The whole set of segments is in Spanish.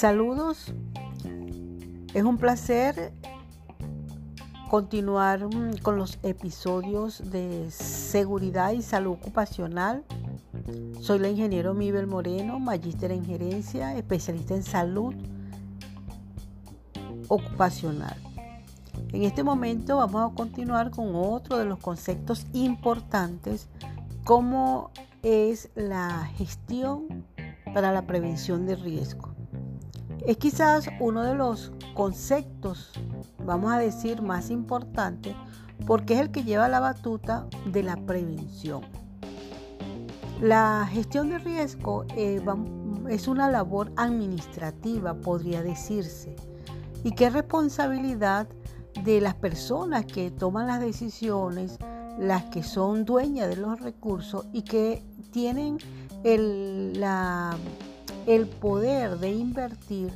Saludos, es un placer continuar mm, con los episodios de seguridad y salud ocupacional. Soy la ingeniero Mibel Moreno, magíster en gerencia, especialista en salud ocupacional. En este momento vamos a continuar con otro de los conceptos importantes como es la gestión para la prevención de riesgo. Es quizás uno de los conceptos, vamos a decir, más importantes porque es el que lleva la batuta de la prevención. La gestión de riesgo eh, es una labor administrativa, podría decirse, y que es responsabilidad de las personas que toman las decisiones, las que son dueñas de los recursos y que tienen el, el poder de invertir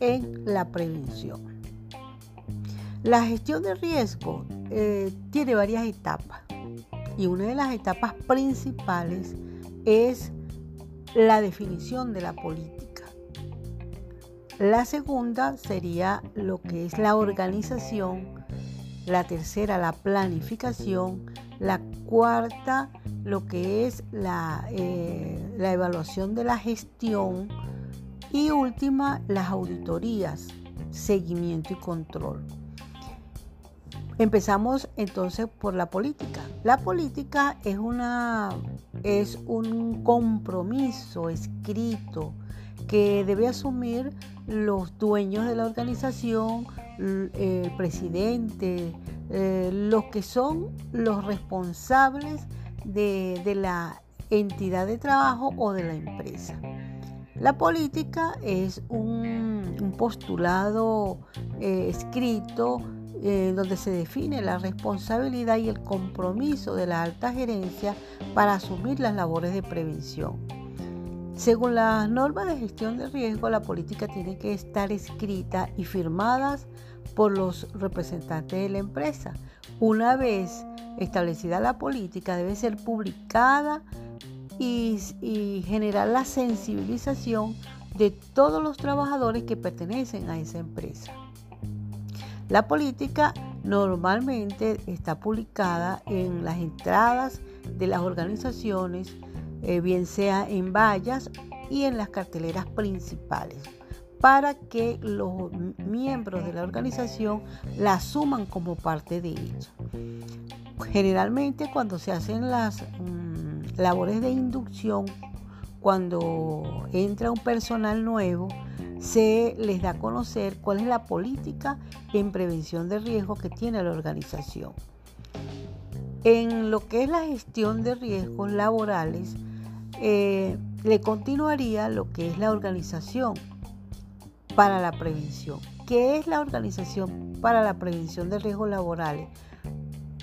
en la prevención. La gestión de riesgo eh, tiene varias etapas y una de las etapas principales es la definición de la política. La segunda sería lo que es la organización, la tercera la planificación, la cuarta lo que es la, eh, la evaluación de la gestión y última las auditorías, seguimiento y control. Empezamos entonces por la política. La política es, una, es un compromiso escrito que debe asumir los dueños de la organización, el presidente, eh, los que son los responsables de, la entidad de trabajo o de la empresa. La política es un, postulado eh, escrito eh, donde se define la responsabilidad y el compromiso de la alta gerencia para asumir las labores de prevención. Según las normas de gestión de riesgo, la política tiene que estar escrita y firmadas por los representantes de la empresa. Una vez establecida la política, debe ser publicada y, generar la sensibilización de todos los trabajadores que pertenecen a esa empresa. La política normalmente está publicada en las entradas de las organizaciones, eh, bien sea en vallas y en las carteleras principales, para que los miembros de la organización la asuman como parte de ella. Generalmente cuando se hacen las mm, labores de inducción, cuando entra un personal nuevo, se les da a conocer cuál es la política en prevención de riesgos que tiene la organización. En lo que es la gestión de riesgos laborales, eh, le continuaría lo que es la organización para la prevención. ¿Qué es la organización para la prevención de riesgos laborales?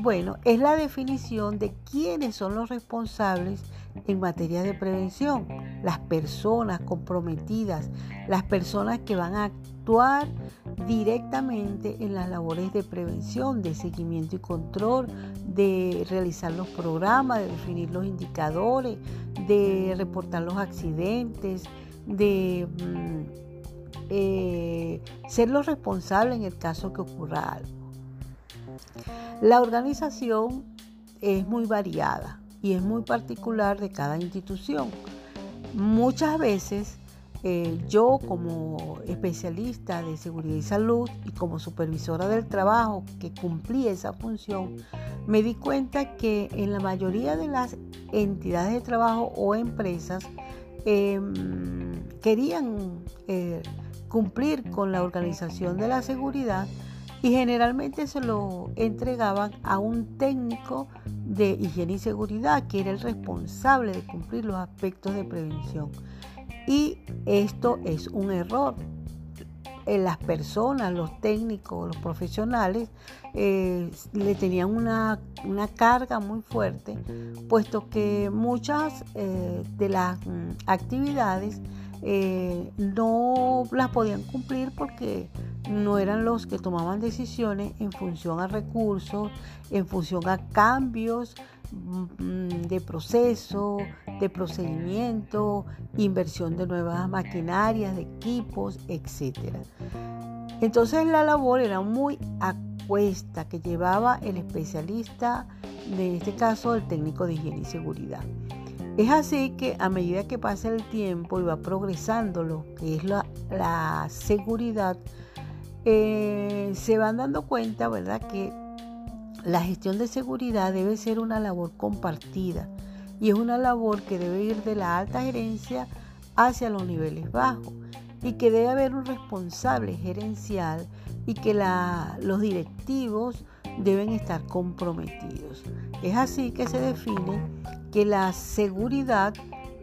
Bueno, es la definición de quiénes son los responsables en materia de prevención, las personas comprometidas, las personas que van a actuar directamente en las labores de prevención, de seguimiento y control, de realizar los programas, de definir los indicadores, de reportar los accidentes, de mm, eh, ser los responsables en el caso que ocurra algo. La organización es muy variada y es muy particular de cada institución. Muchas veces eh, yo como especialista de seguridad y salud y como supervisora del trabajo que cumplí esa función, me di cuenta que en la mayoría de las entidades de trabajo o empresas em, querían eh, cumplir con la organización de la seguridad y generalmente se lo entregaban a un técnico de higiene y seguridad que era el responsable de cumplir los aspectos de prevención. Y esto es un error. En las personas, los técnicos, los profesionales, eh, le tenían una, carga muy fuerte, puesto que muchas eh, de las mm, actividades eh, no las podían cumplir porque no eran los que tomaban decisiones en función a recursos, en función a cambios mm, de proceso, de procedimiento, inversión de nuevas maquinarias, de equipos, etc. Entonces la labor era muy acuesta que llevaba el especialista, en este caso el técnico de higiene y seguridad. Es así que a medida que pasa el tiempo y va progresando lo que es la, seguridad, eh, se van dando cuenta, ¿verdad?, que la gestión de seguridad debe ser una labor compartida y es una labor que debe ir de la alta gerencia hacia los niveles bajos y que debe haber un responsable gerencial y que los directivos deben estar comprometidos. Es así que se define que la seguridad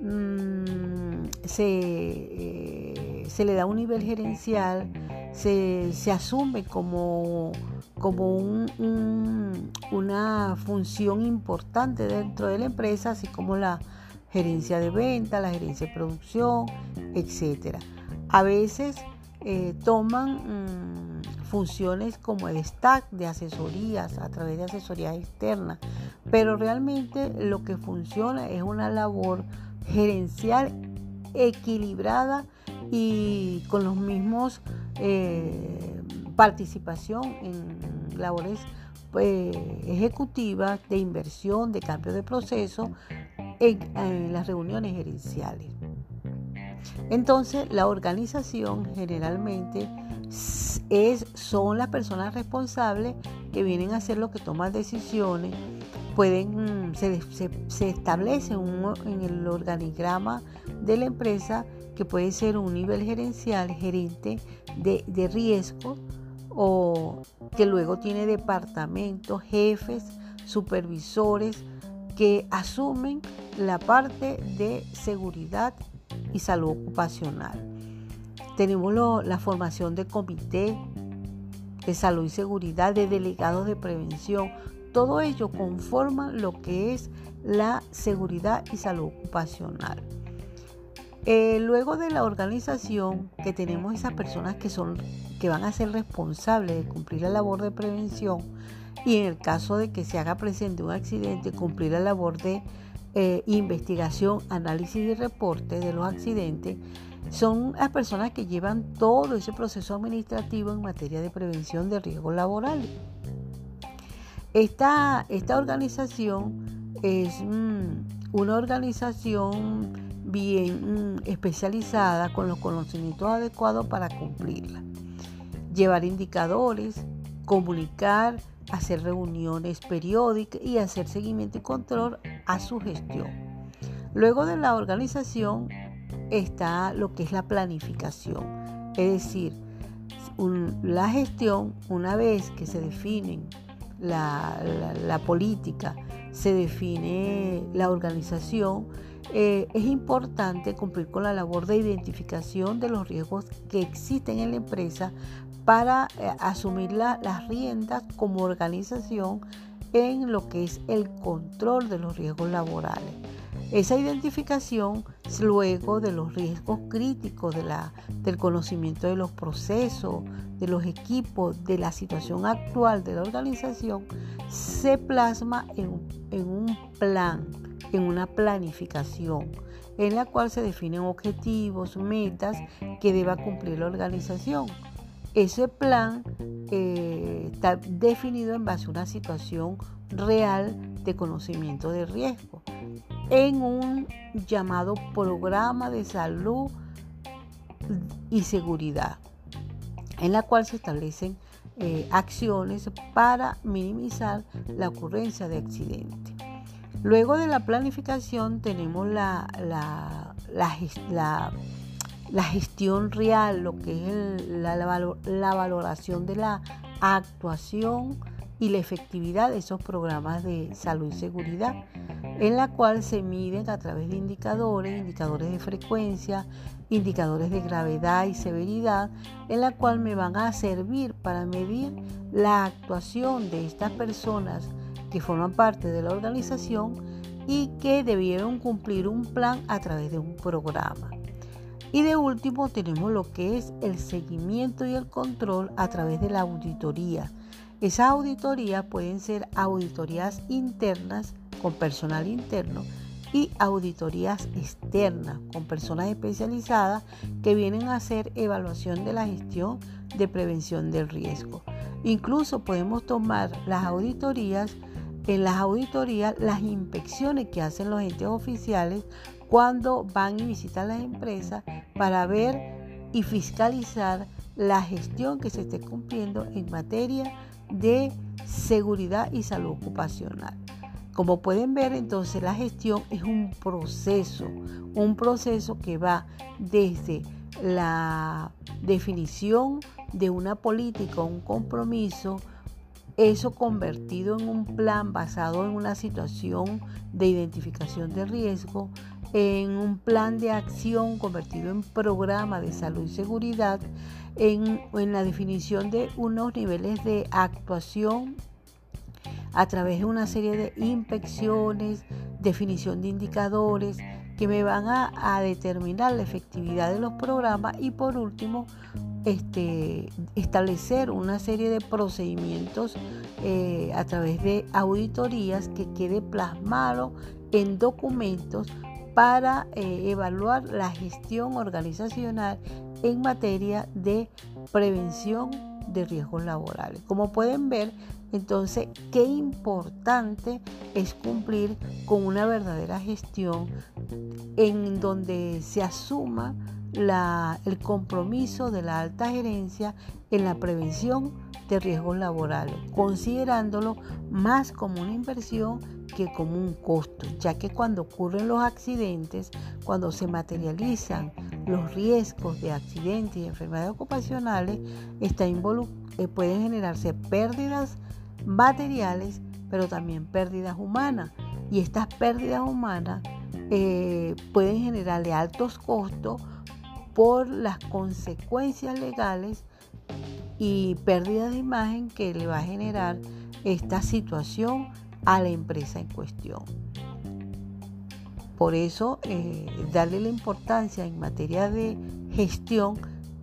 mm, eh, se, le da un nivel gerencial, se, asume como, como una función importante dentro de la empresa, así como la gerencia de venta, la gerencia de producción, etc. A veces eh, toman mm, funciones como el stack de asesorías a través de asesorías externas, pero realmente lo que funciona es una labor gerencial equilibrada y con los mismos eh, participación en labores pues, ejecutivas de inversión, de cambio de proceso en las reuniones gerenciales. Entonces, la organización generalmente es, son las personas responsables que vienen a hacer lo que toman decisiones. Pueden, mm, se, establece en el organigrama de la empresa que puede ser un nivel gerencial, gerente de, de riesgo, o que luego tiene departamentos, jefes, supervisores que asumen la parte de seguridad y salud ocupacional. Tenemos la formación de comité de salud y seguridad, de delegados de prevención. Todo ello conforma lo que es la seguridad y salud ocupacional. Eh, luego de la organización, que tenemos esas personas que, son, que van a ser responsables de cumplir la labor de prevención y en el caso de que se haga presente un accidente, cumplir la labor de eh, investigación, análisis y reporte de los accidentes, son las personas que llevan todo ese proceso administrativo en materia de prevención de riesgos laborales. Esta, esta organización es mm, una organización bien mm, especializada con los conocimientos adecuados para cumplirla. Llevar indicadores, comunicar, hacer reuniones periódicas y hacer seguimiento y control a su gestión. Luego de la organización está lo que es la planificación, es decir, la gestión, una vez que se definen la, política, se define la organización, eh, es importante cumplir con la labor de identificación de los riesgos que existen en la empresa para eh, asumir las riendas como organización en lo que es el control de los riesgos laborales. Esa identificación luego de los riesgos críticos de la, del conocimiento de los procesos, de los equipos, de la situación actual de la organización, se plasma en, en un plan, en una planificación, en la cual se definen objetivos, metas que deba cumplir la organización ese plan eh, está definido en base a una situación real de conocimiento de riesgo en un llamado programa de salud y seguridad, en la cual se establecen eh, acciones para minimizar la ocurrencia de accidentes. Luego de la planificación tenemos la, la, la la gestión real, lo que es la, la, valoración de la actuación y la efectividad de esos programas de salud y seguridad, en la cual se miden a través de indicadores, indicadores de frecuencia, indicadores de gravedad y severidad, en la cual me van a servir para medir la actuación de estas personas que forman parte de la organización y que debieron cumplir un plan a través de un programa. Y de último tenemos lo que es el seguimiento y el control a través de la auditoría. Esas auditorías pueden ser auditorías internas con personal interno y auditorías externas con personas especializadas que vienen a hacer evaluación de la gestión de prevención del riesgo. Incluso podemos tomar las auditorías, en las auditorías las inspecciones que hacen los entes oficiales cuando van y visitan las empresas para ver y fiscalizar la gestión que se esté cumpliendo en materia de seguridad y salud ocupacional. Como pueden ver, entonces la gestión es un proceso, un proceso que va desde la definición de una política, un compromiso, eso convertido en un plan basado en una situación de identificación de riesgo, en un plan de acción convertido en programa de salud y seguridad, en, la definición de unos niveles de actuación a través de una serie de inspecciones, definición de indicadores que me van a, determinar la efectividad de los programas y por último este, establecer una serie de procedimientos eh, a través de auditorías que quede plasmado en documentos para eh, evaluar la gestión organizacional en materia de prevención de riesgos laborales. Como pueden ver, entonces, qué importante es cumplir con una verdadera gestión en donde se asuma el compromiso de la alta gerencia en la prevención de riesgos laborales, considerándolo más como una inversión que como un costo, ya que cuando ocurren los accidentes, cuando se materializan los riesgos de accidentes y enfermedades ocupacionales, está eh, pueden generarse pérdidas materiales, pero también pérdidas humanas. Y estas pérdidas humanas eh, pueden generarle altos costos por las consecuencias legales y pérdidas de imagen que le va a generar esta situación a la empresa en cuestión. Por eso, eh, darle la importancia en materia de gestión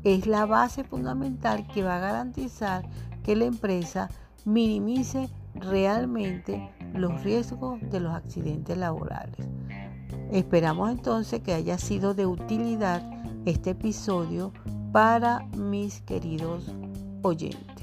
es la base fundamental que va a garantizar que la empresa minimice realmente los riesgos de los accidentes laborales. Esperamos entonces que haya sido de utilidad este episodio para mis queridos oyentes.